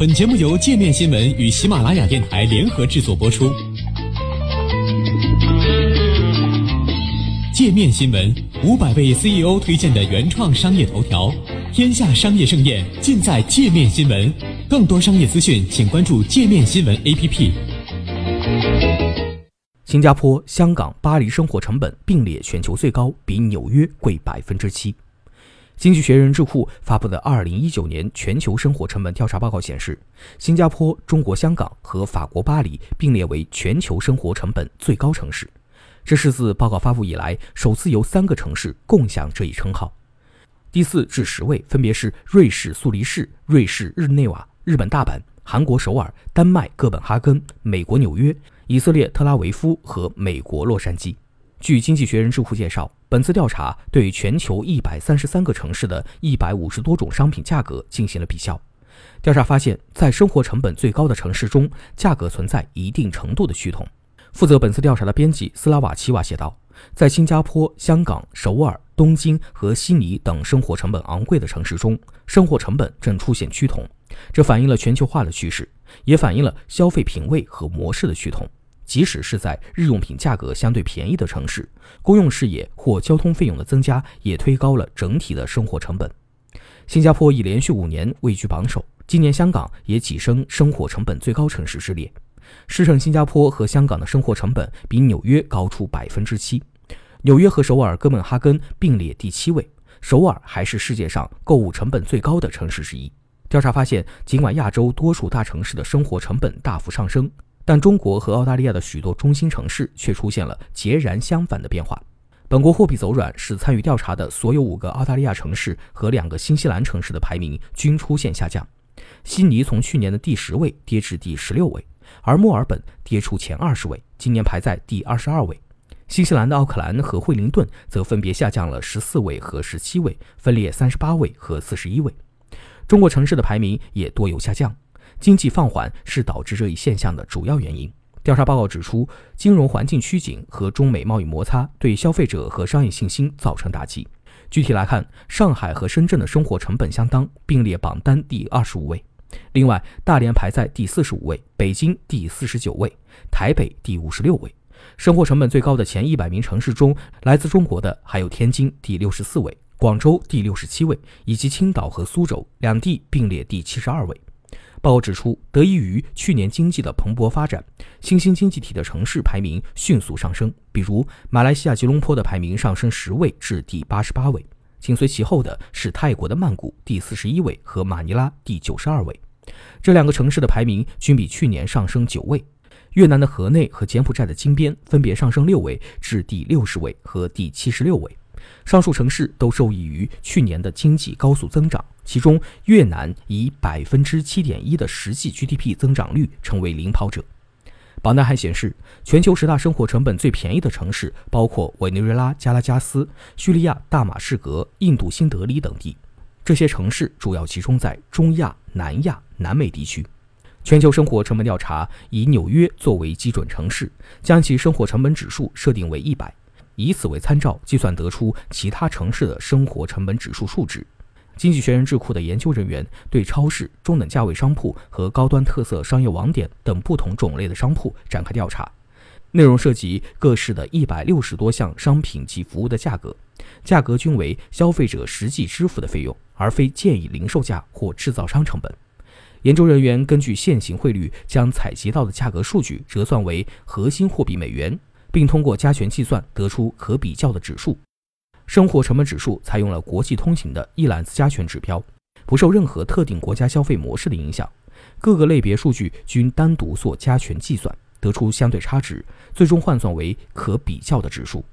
本节目由界面新闻与喜马拉雅电台联合制作播出。界面新闻五百位 CEO 推荐的原创商业头条，天下商业盛宴尽在界面新闻。更多商业资讯，请关注界面新闻 APP。新加坡、香港、巴黎生活成本并列全球最高，比纽约贵百分之七。经济学人智库发布的二零一九年全球生活成本调查报告显示，新加坡、中国香港和法国巴黎并列为全球生活成本最高城市。这是自报告发布以来首次由三个城市共享这一称号。第四至十位分别是瑞士苏黎世、瑞士日内瓦、日本大阪、韩国首尔、丹麦哥本哈根、美国纽约、以色列特拉维夫和美国洛杉矶。据经济学人智库介绍，本次调查对全球一百三十三个城市的一百五十多种商品价格进行了比较。调查发现，在生活成本最高的城市中，价格存在一定程度的趋同。负责本次调查的编辑斯拉瓦奇瓦写道：“在新加坡、香港、首尔、东京和悉尼等生活成本昂贵的城市中，生活成本正出现趋同，这反映了全球化的趋势，也反映了消费品味和模式的趋同。”即使是在日用品价格相对便宜的城市，公用事业或交通费用的增加也推高了整体的生活成本。新加坡已连续五年位居榜首，今年香港也跻身生活成本最高城市之列。试乘新加坡和香港的生活成本比纽约高出百分之七，纽约和首尔、哥本哈根并列第七位，首尔还是世界上购物成本最高的城市之一。调查发现，尽管亚洲多数大城市的生活成本大幅上升。但中国和澳大利亚的许多中心城市却出现了截然相反的变化。本国货币走软使参与调查的所有五个澳大利亚城市和两个新西兰城市的排名均出现下降。悉尼从去年的第十位跌至第十六位，而墨尔本跌出前二十位，今年排在第二十二位。新西兰的奥克兰和惠灵顿则分别下降了十四位和十七位，分列三十八位和四十一位。中国城市的排名也多有下降。经济放缓是导致这一现象的主要原因。调查报告指出，金融环境趋紧和中美贸易摩擦对消费者和商业信心造成打击。具体来看，上海和深圳的生活成本相当，并列榜单第二十五位。另外，大连排在第四十五位，北京第四十九位，台北第五十六位。生活成本最高的前一百名城市中，来自中国的还有天津第六十四位，广州第六十七位，以及青岛和苏州两地并列第七十二位。报告指出，得益于去年经济的蓬勃发展，新兴经济体的城市排名迅速上升。比如，马来西亚吉隆坡的排名上升十位至第八十八位，紧随其后的是泰国的曼谷第四十一位和马尼拉第九十二位。这两个城市的排名均比去年上升九位。越南的河内和柬埔寨的金边分别上升六位至第六十位和第七十六位。上述城市都受益于去年的经济高速增长。其中，越南以百分之七点一的实际 GDP 增长率成为领跑者。榜单还显示，全球十大生活成本最便宜的城市包括委内瑞拉加拉加斯、叙利亚大马士革、印度新德里等地。这些城市主要集中在中亚、南亚、南美地区。全球生活成本调查以纽约作为基准城市，将其生活成本指数设定为一百，以此为参照计算得出其他城市的生活成本指数数值。经济学人智库的研究人员对超市、中等价位商铺和高端特色商业网点等不同种类的商铺展开调查，内容涉及各市的一百六十多项商品及服务的价格，价格均为消费者实际支付的费用，而非建议零售价或制造商成本。研究人员根据现行汇率，将采集到的价格数据折算为核心货币美元，并通过加权计算得出可比较的指数。生活成本指数采用了国际通行的一揽子加权指标，不受任何特定国家消费模式的影响。各个类别数据均单独做加权计算，得出相对差值，最终换算为可比较的指数。